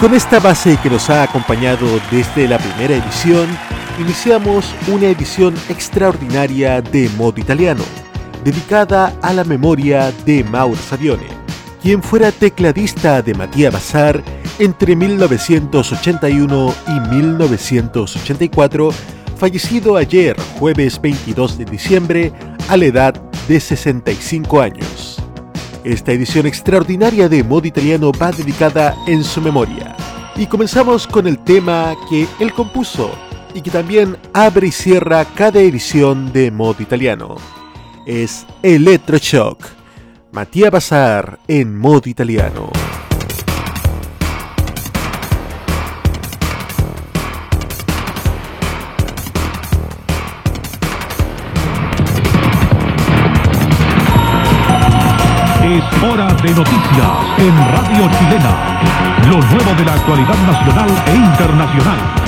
Con esta base que nos ha acompañado desde la primera edición, iniciamos una edición extraordinaria de Modo Italiano, dedicada a la memoria de Mauro Savione, quien fuera tecladista de Matías Bazar entre 1981 y 1984, fallecido ayer, jueves 22 de diciembre, a la edad de 65 años. Esta edición extraordinaria de Modo Italiano va dedicada en su memoria. Y comenzamos con el tema que él compuso y que también abre y cierra cada edición de Modo Italiano. Es Electroshock. Matías Bazar en Modo Italiano. Hora de noticias en Radio Chilena. Lo nuevo de la actualidad nacional e internacional.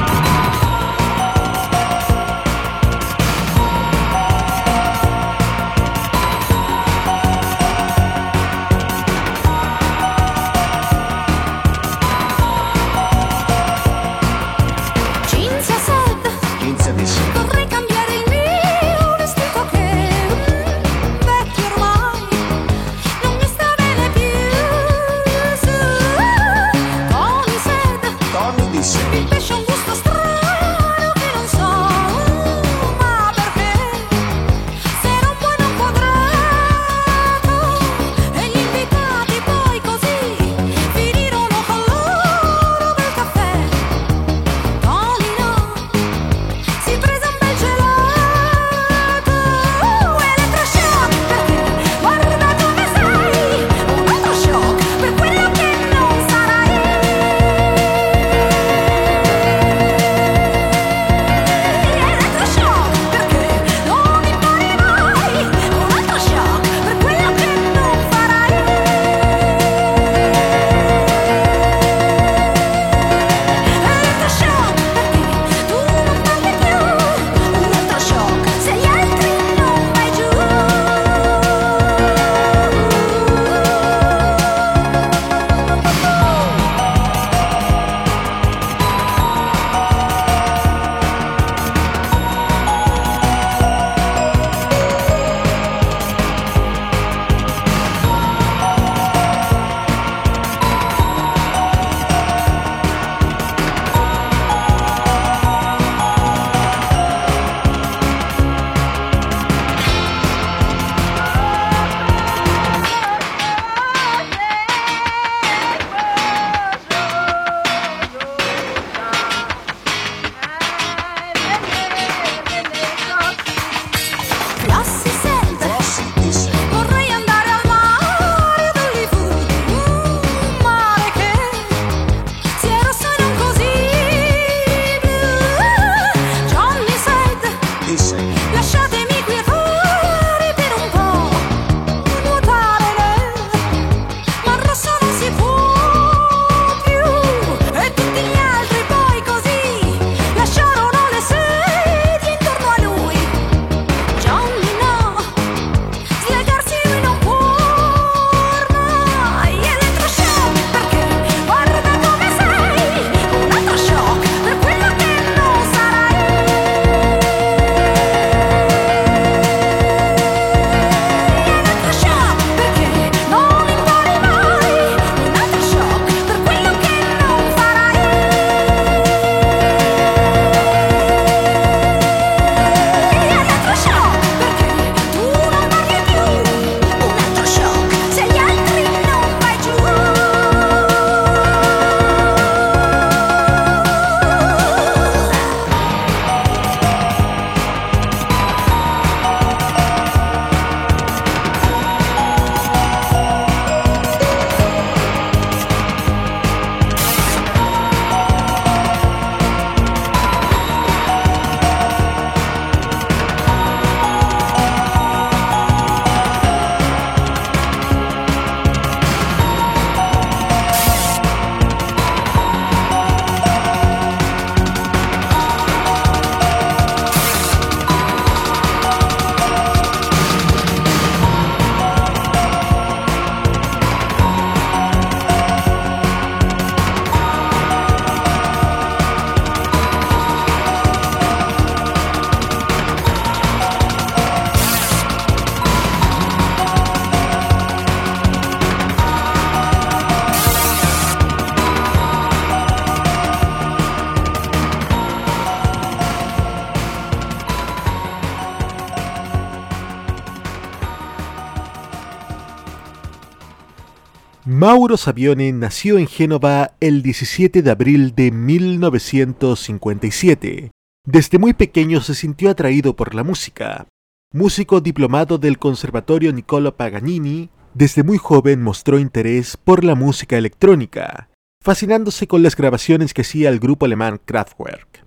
Mauro Savione nació en Génova el 17 de abril de 1957. Desde muy pequeño se sintió atraído por la música. Músico diplomado del Conservatorio Niccolo Paganini, desde muy joven mostró interés por la música electrónica, fascinándose con las grabaciones que hacía el grupo alemán Kraftwerk.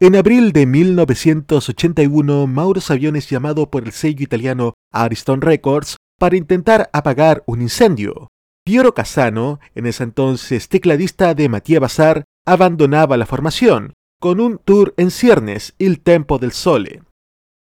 En abril de 1981, Mauro Savione es llamado por el sello italiano Ariston Records para intentar apagar un incendio. Piero Casano, en ese entonces tecladista de Matías Bazar, abandonaba la formación, con un tour en ciernes, Il Tempo del Sole.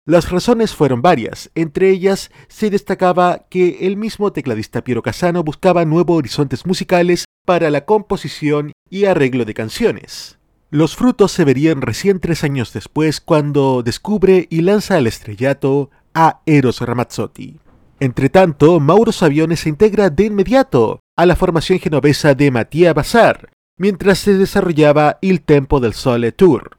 Las razones fueron varias, entre ellas se destacaba que el mismo tecladista Piero Casano buscaba nuevos horizontes musicales para la composición y arreglo de canciones. Los frutos se verían recién tres años después cuando descubre y lanza al estrellato a Eros Ramazzotti. Entretanto, Mauro Saviones se integra de inmediato a la formación genovesa de Matías Bazar, mientras se desarrollaba Il Tempo del Sole Tour.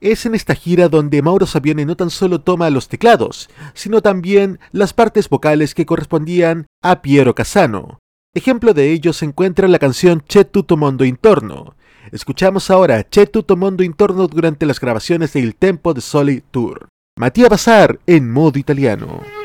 Es en esta gira donde Mauro Savione no tan solo toma los teclados, sino también las partes vocales que correspondían a Piero Casano. Ejemplo de ello se encuentra en la canción C'è tutto mondo intorno. Escuchamos ahora C'è tutto mondo intorno durante las grabaciones de Il Tempo de Sole Tour. Matías Bazar en modo italiano.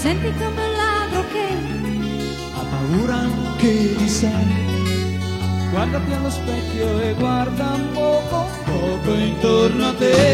Senti che un bel ladro che ha paura anche di sé. Guardati allo specchio e guarda un poco, poco intorno a te.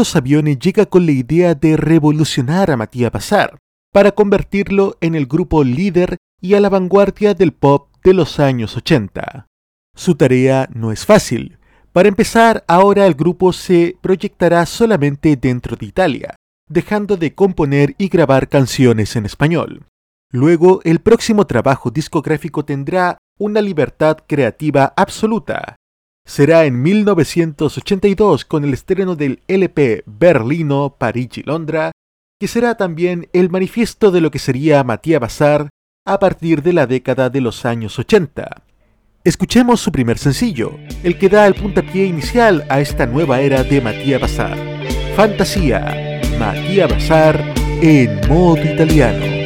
Mauro Savione llega con la idea de revolucionar a Matías Bazar para convertirlo en el grupo líder y a la vanguardia del pop de los años 80. Su tarea no es fácil. Para empezar, ahora el grupo se proyectará solamente dentro de Italia, dejando de componer y grabar canciones en español. Luego, el próximo trabajo discográfico tendrá una libertad creativa absoluta. Será en 1982 con el estreno del LP Berlino, París y Londra, que será también el manifiesto de lo que sería Matías Bazar a partir de la década de los años 80. Escuchemos su primer sencillo, el que da el puntapié inicial a esta nueva era de Matías Bazar. Fantasía, Matías Bazar en modo italiano.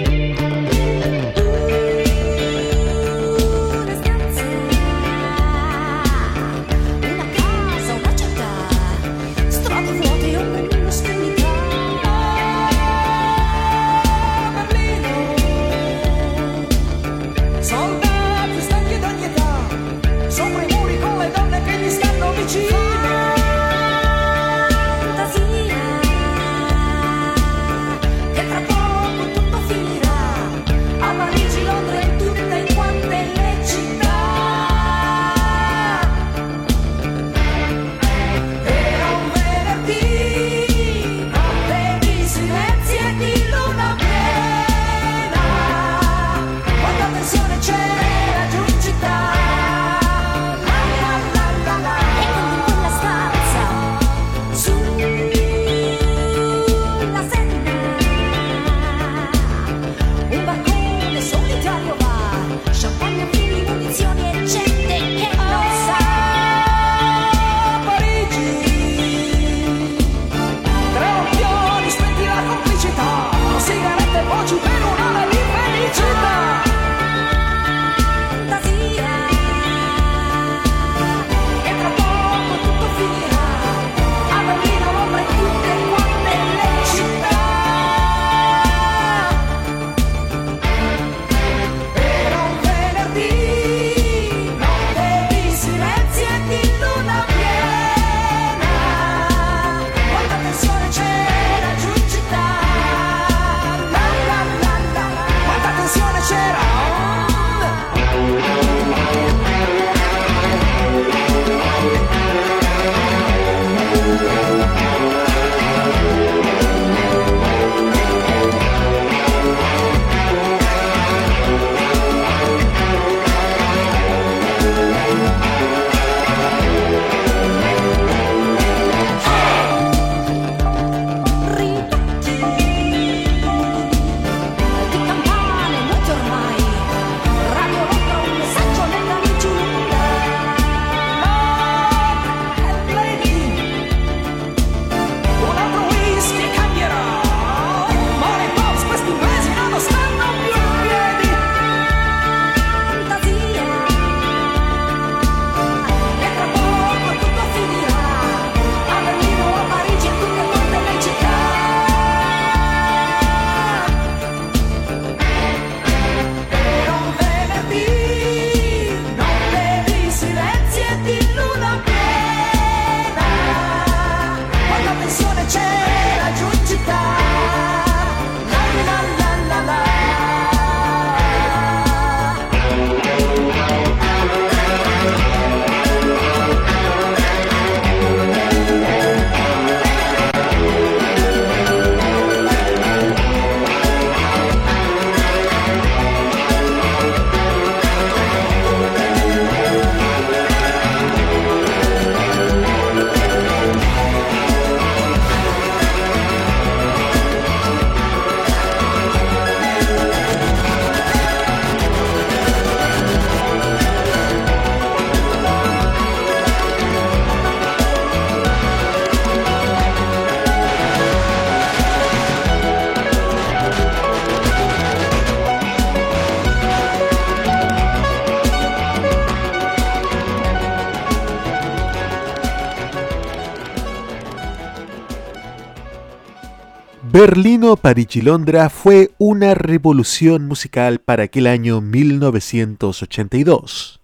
Berlino, París y Londra fue una revolución musical para aquel año 1982.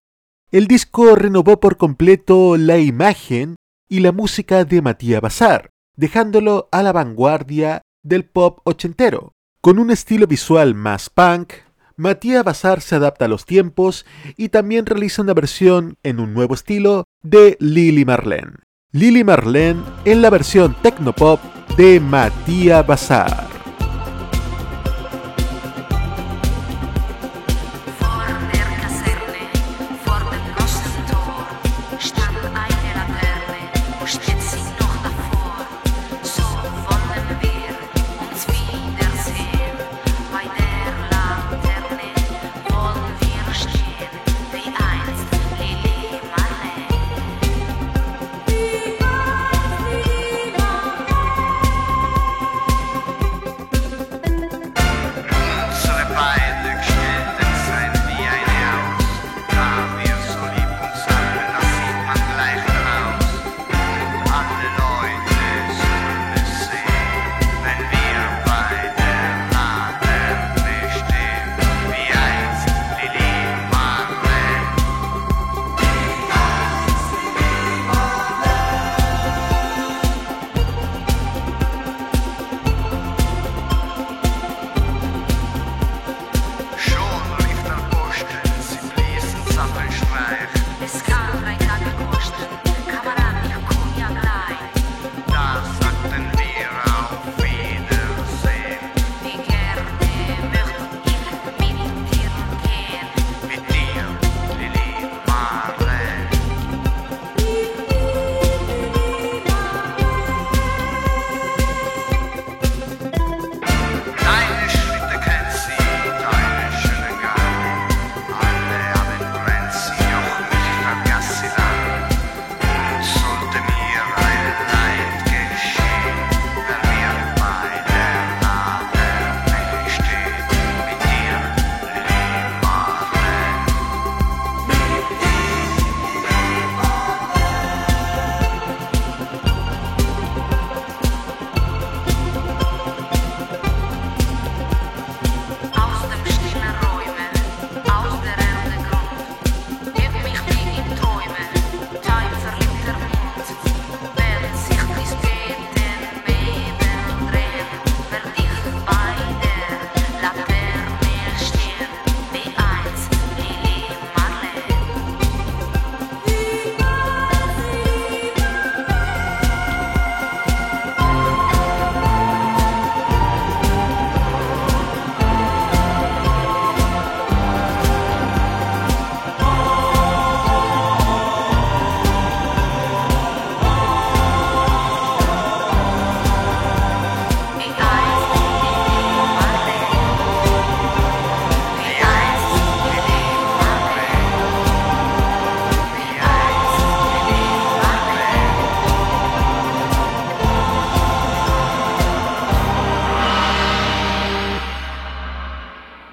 El disco renovó por completo la imagen y la música de Matías Bazar, dejándolo a la vanguardia del pop ochentero. Con un estilo visual más punk, Matías Bazar se adapta a los tiempos y también realiza una versión en un nuevo estilo de Lily Marlene. Lily Marlene en la versión tecnopop de Matías Bazar.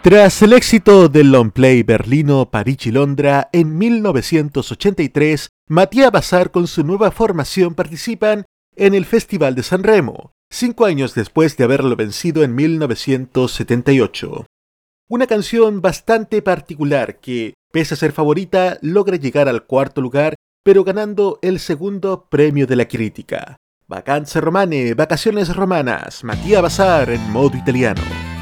Tras el éxito del long play berlino París y Londra en 1983, Matías Bazar con su nueva formación participan en el Festival de San Remo, cinco años después de haberlo vencido en 1978. Una canción bastante particular que, pese a ser favorita, logra llegar al cuarto lugar, pero ganando el segundo premio de la crítica. Vacanze Romane, Vacaciones Romanas, Matías Bazar en modo italiano.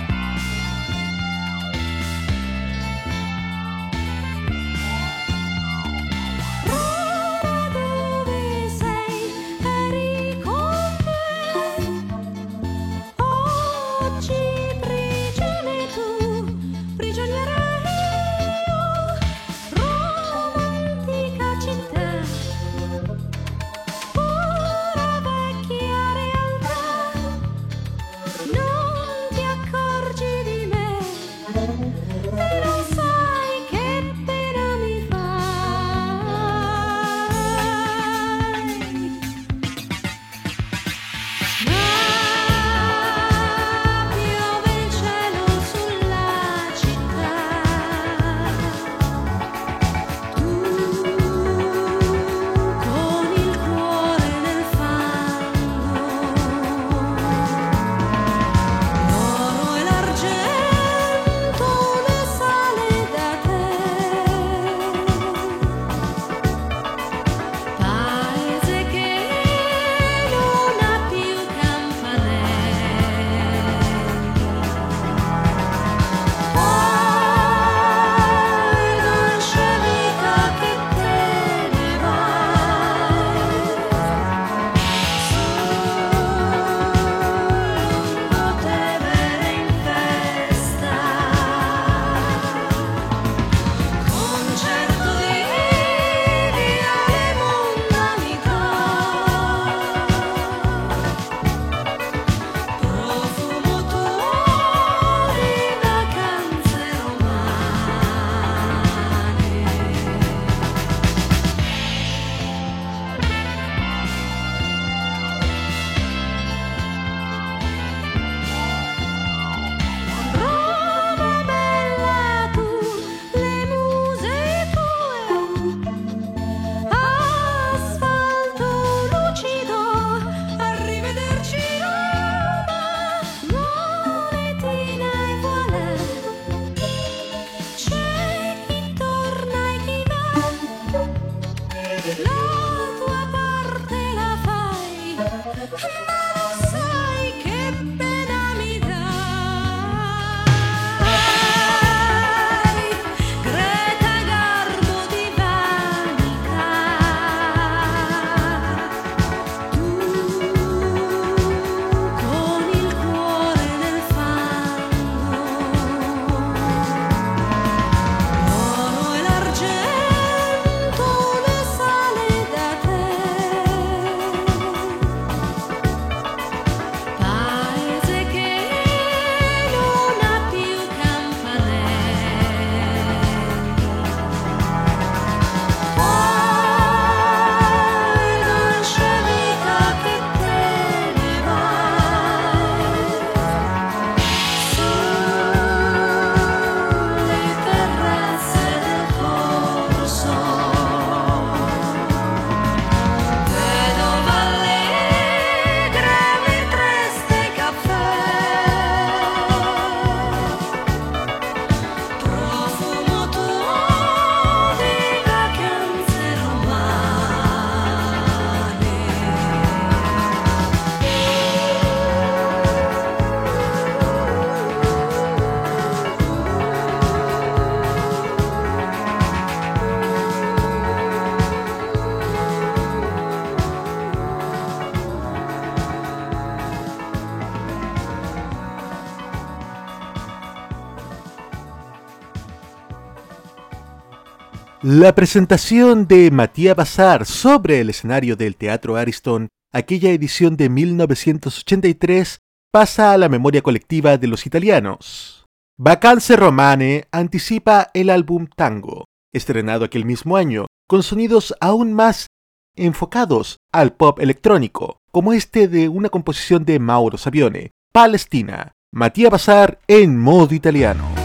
La presentación de Matías Bazar sobre el escenario del Teatro Ariston, aquella edición de 1983, pasa a la memoria colectiva de los italianos. Vacanze Romane anticipa el álbum Tango, estrenado aquel mismo año, con sonidos aún más enfocados al pop electrónico, como este de una composición de Mauro Savione, Palestina, Matías Bazar en modo italiano.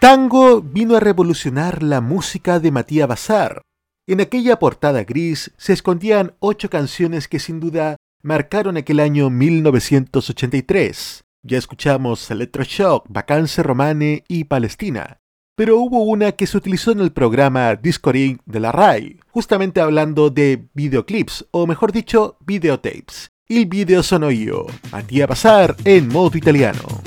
Tango vino a revolucionar la música de Matías Bazar. En aquella portada gris se escondían ocho canciones que sin duda marcaron aquel año 1983. Ya escuchamos Electroshock, Vacance Romane y Palestina. Pero hubo una que se utilizó en el programa Discoring de la RAI, justamente hablando de videoclips, o mejor dicho, videotapes. El video sono io, Matías Bazar en modo italiano.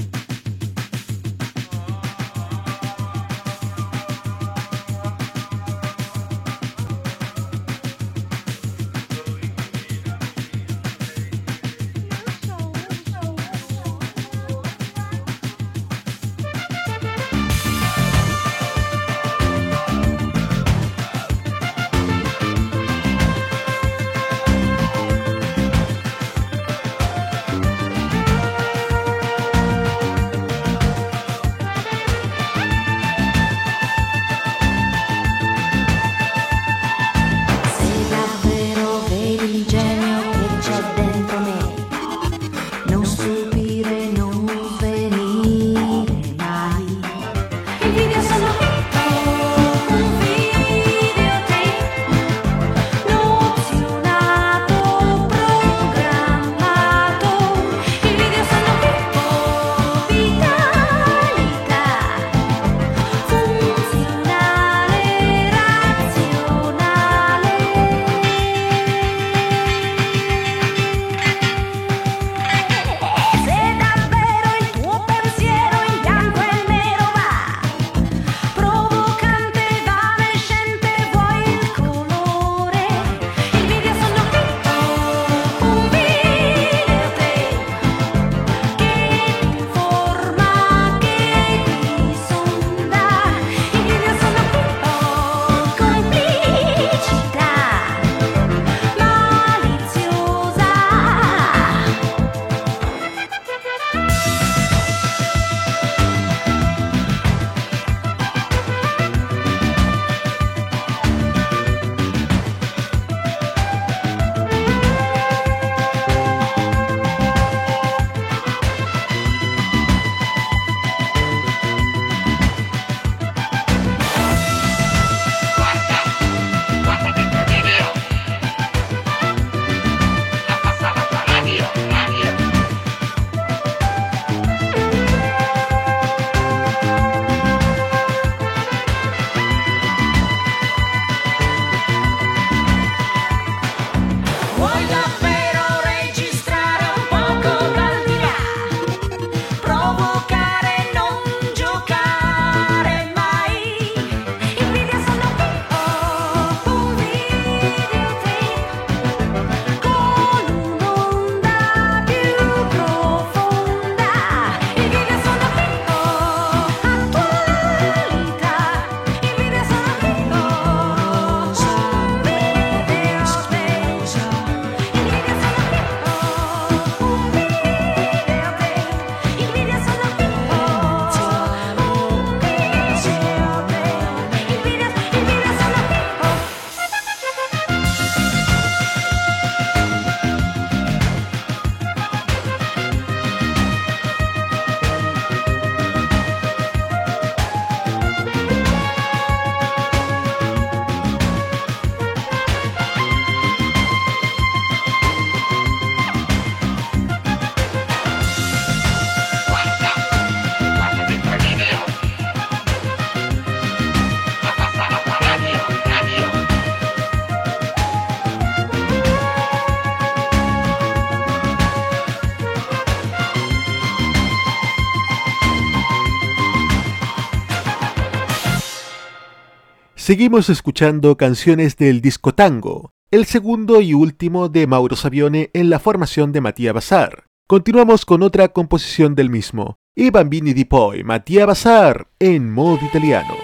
Seguimos escuchando canciones del disco tango, el segundo y último de Mauro Savione en la formación de Matías Bazar. Continuamos con otra composición del mismo, I Bambini di Poi, Matías Bazar, en modo italiano.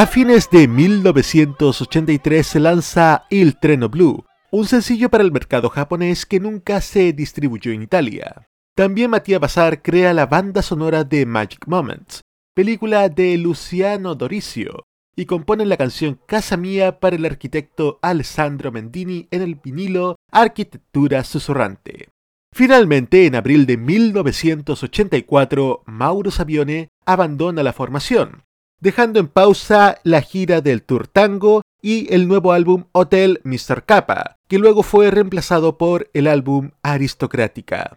A fines de 1983 se lanza Il Treno Blue, un sencillo para el mercado japonés que nunca se distribuyó en Italia. También Matías Bazar crea la banda sonora de Magic Moments, película de Luciano Doricio, y compone la canción Casa Mía para el arquitecto Alessandro Mendini en el vinilo Arquitectura Susurrante. Finalmente, en abril de 1984, Mauro Savione abandona la formación, dejando en pausa la gira del Tour Tango y el nuevo álbum Hotel Mr. Kappa, que luego fue reemplazado por el álbum Aristocrática.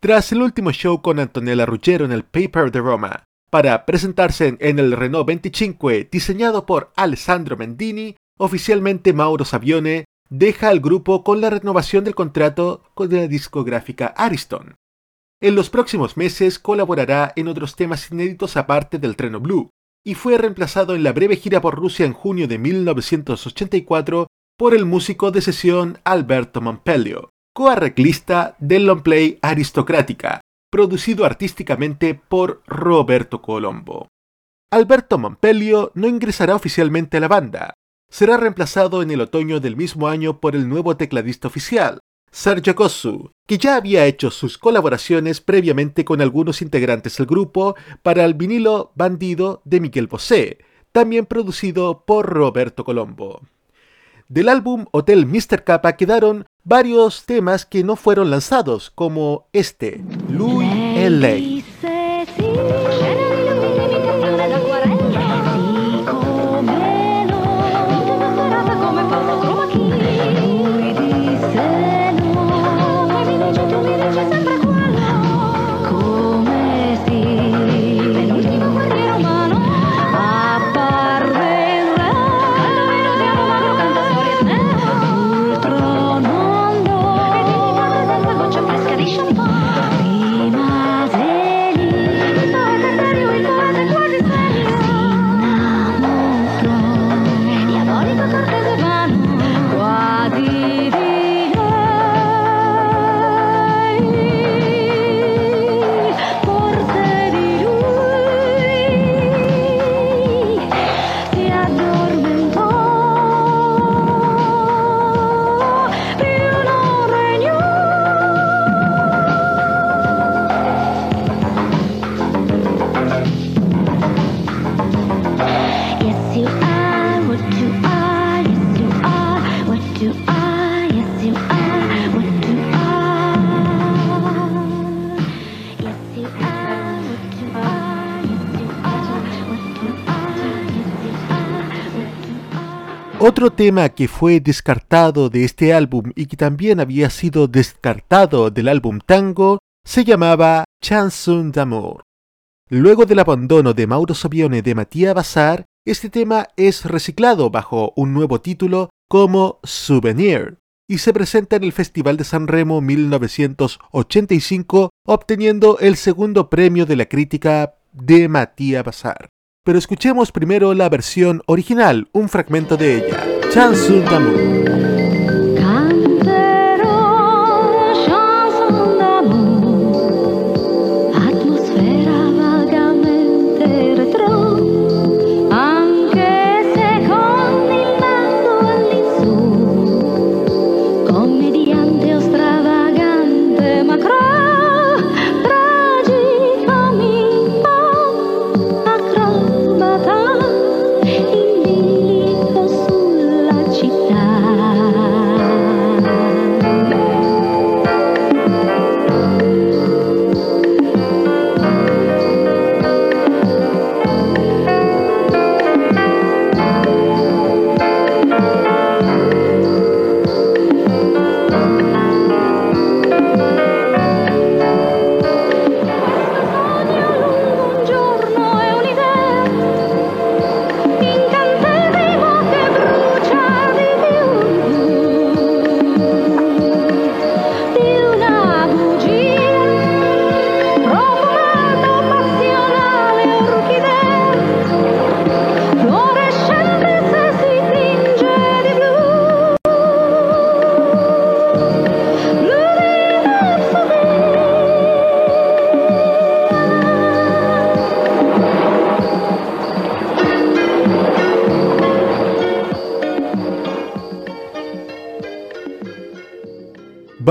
Tras el último show con Antonella Ruggiero en el Paper de Roma, para presentarse en el Renault 25 diseñado por Alessandro Mendini, oficialmente Mauro Savione deja al grupo con la renovación del contrato con la discográfica Ariston. En los próximos meses colaborará en otros temas inéditos aparte del Treno Blue, y fue reemplazado en la breve gira por Rusia en junio de 1984 por el músico de sesión Alberto Montpellier, coarreglista del long play Aristocrática, producido artísticamente por Roberto Colombo. Alberto Montpellier no ingresará oficialmente a la banda. Será reemplazado en el otoño del mismo año por el nuevo tecladista oficial, Sergio Kosu, que ya había hecho sus colaboraciones previamente con algunos integrantes del grupo para el vinilo Bandido de Miguel Bosé, también producido por Roberto Colombo. Del álbum Hotel Mr. Kappa quedaron varios temas que no fueron lanzados, como este, Louis L.A. Otro tema que fue descartado de este álbum y que también había sido descartado del álbum Tango se llamaba Chanson d'amour. Luego del abandono de Mauro Savione de Matías Bazar, este tema es reciclado bajo un nuevo título como Souvenir y se presenta en el Festival de San Remo 1985 obteniendo el segundo premio de la crítica de Matías Bazar. Pero escuchemos primero la versión original, un fragmento de ella, Chanson d'amour.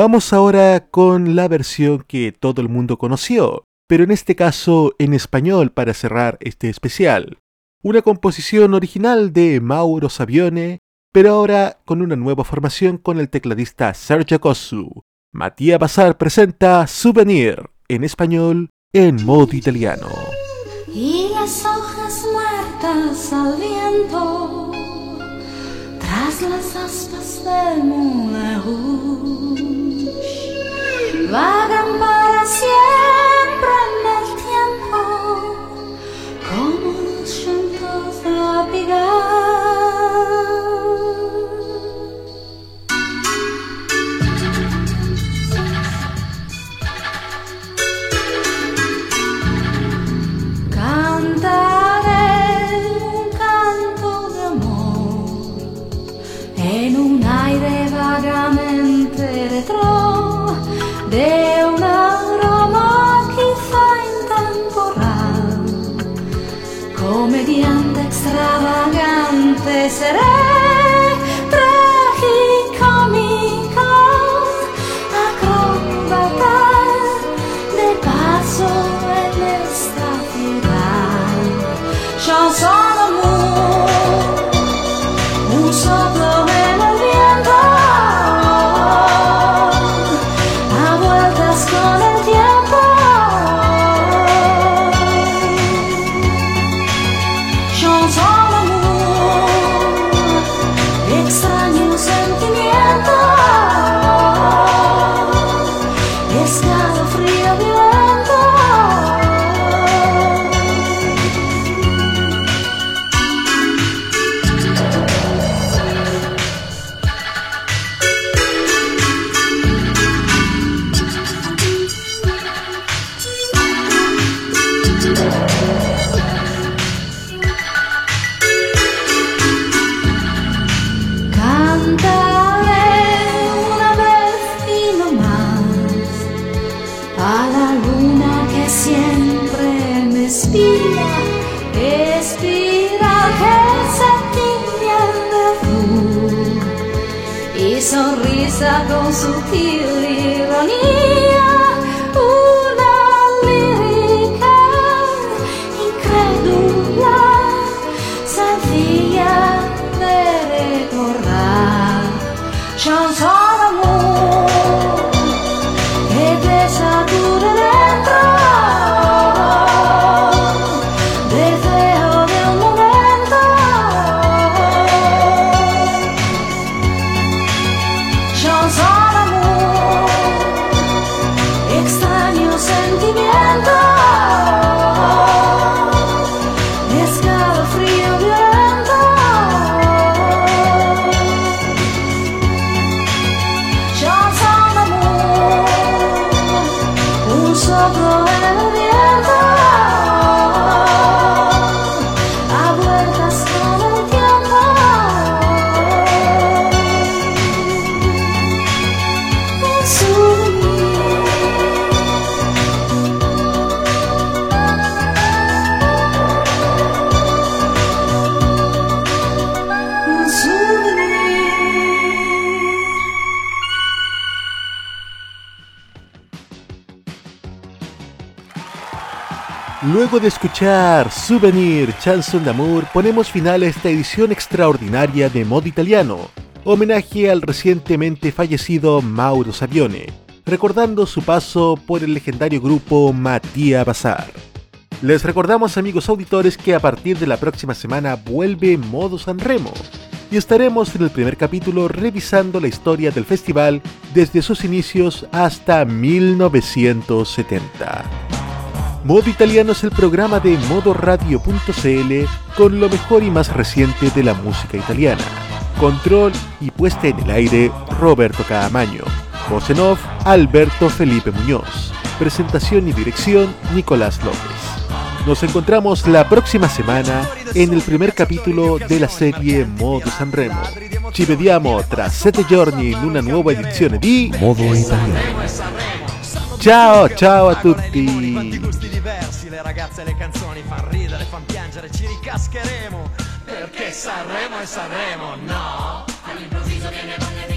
Vamos ahora con la versión que todo el mundo conoció, pero en este caso en español para cerrar este especial. Una composición original de Mauro Savione, pero ahora con una nueva formación con el tecladista Sergio Cossu. Matías Bazar presenta Souvenir en español en modo italiano. Y las hojas muertas al tras las aspas vagan para siempre en el tiempo como los llantos de la Luego comediante extravagante será. De escuchar Souvenir Chanson d'Amour, ponemos final a esta edición extraordinaria de Modo Italiano, homenaje al recientemente fallecido Mauro Savione, recordando su paso por el legendario grupo Matías Bazar. Les recordamos amigos auditores que a partir de la próxima semana vuelve Modo San Remo y estaremos en el primer capítulo revisando la historia del festival desde sus inicios hasta 1970. Modo Italiano es el programa de modoradio.cl con lo mejor y más reciente de la música italiana. Control y puesta en el aire Roberto Caamaño. Voz en Alberto Felipe Muñoz. Presentación y dirección Nicolás López. Nos encontramos la próxima semana en el primer capítulo de la serie Modo Sanremo. Ci vediamo tra sette giorni in una nuova edizione di Modo Italiano. Ciao, ciao a tutti! le ragazze e le canzoni fan ridere, fan piangere, ci ricascheremo. Perché Sanremo e Sanremo, no! All'improvviso viene voglia di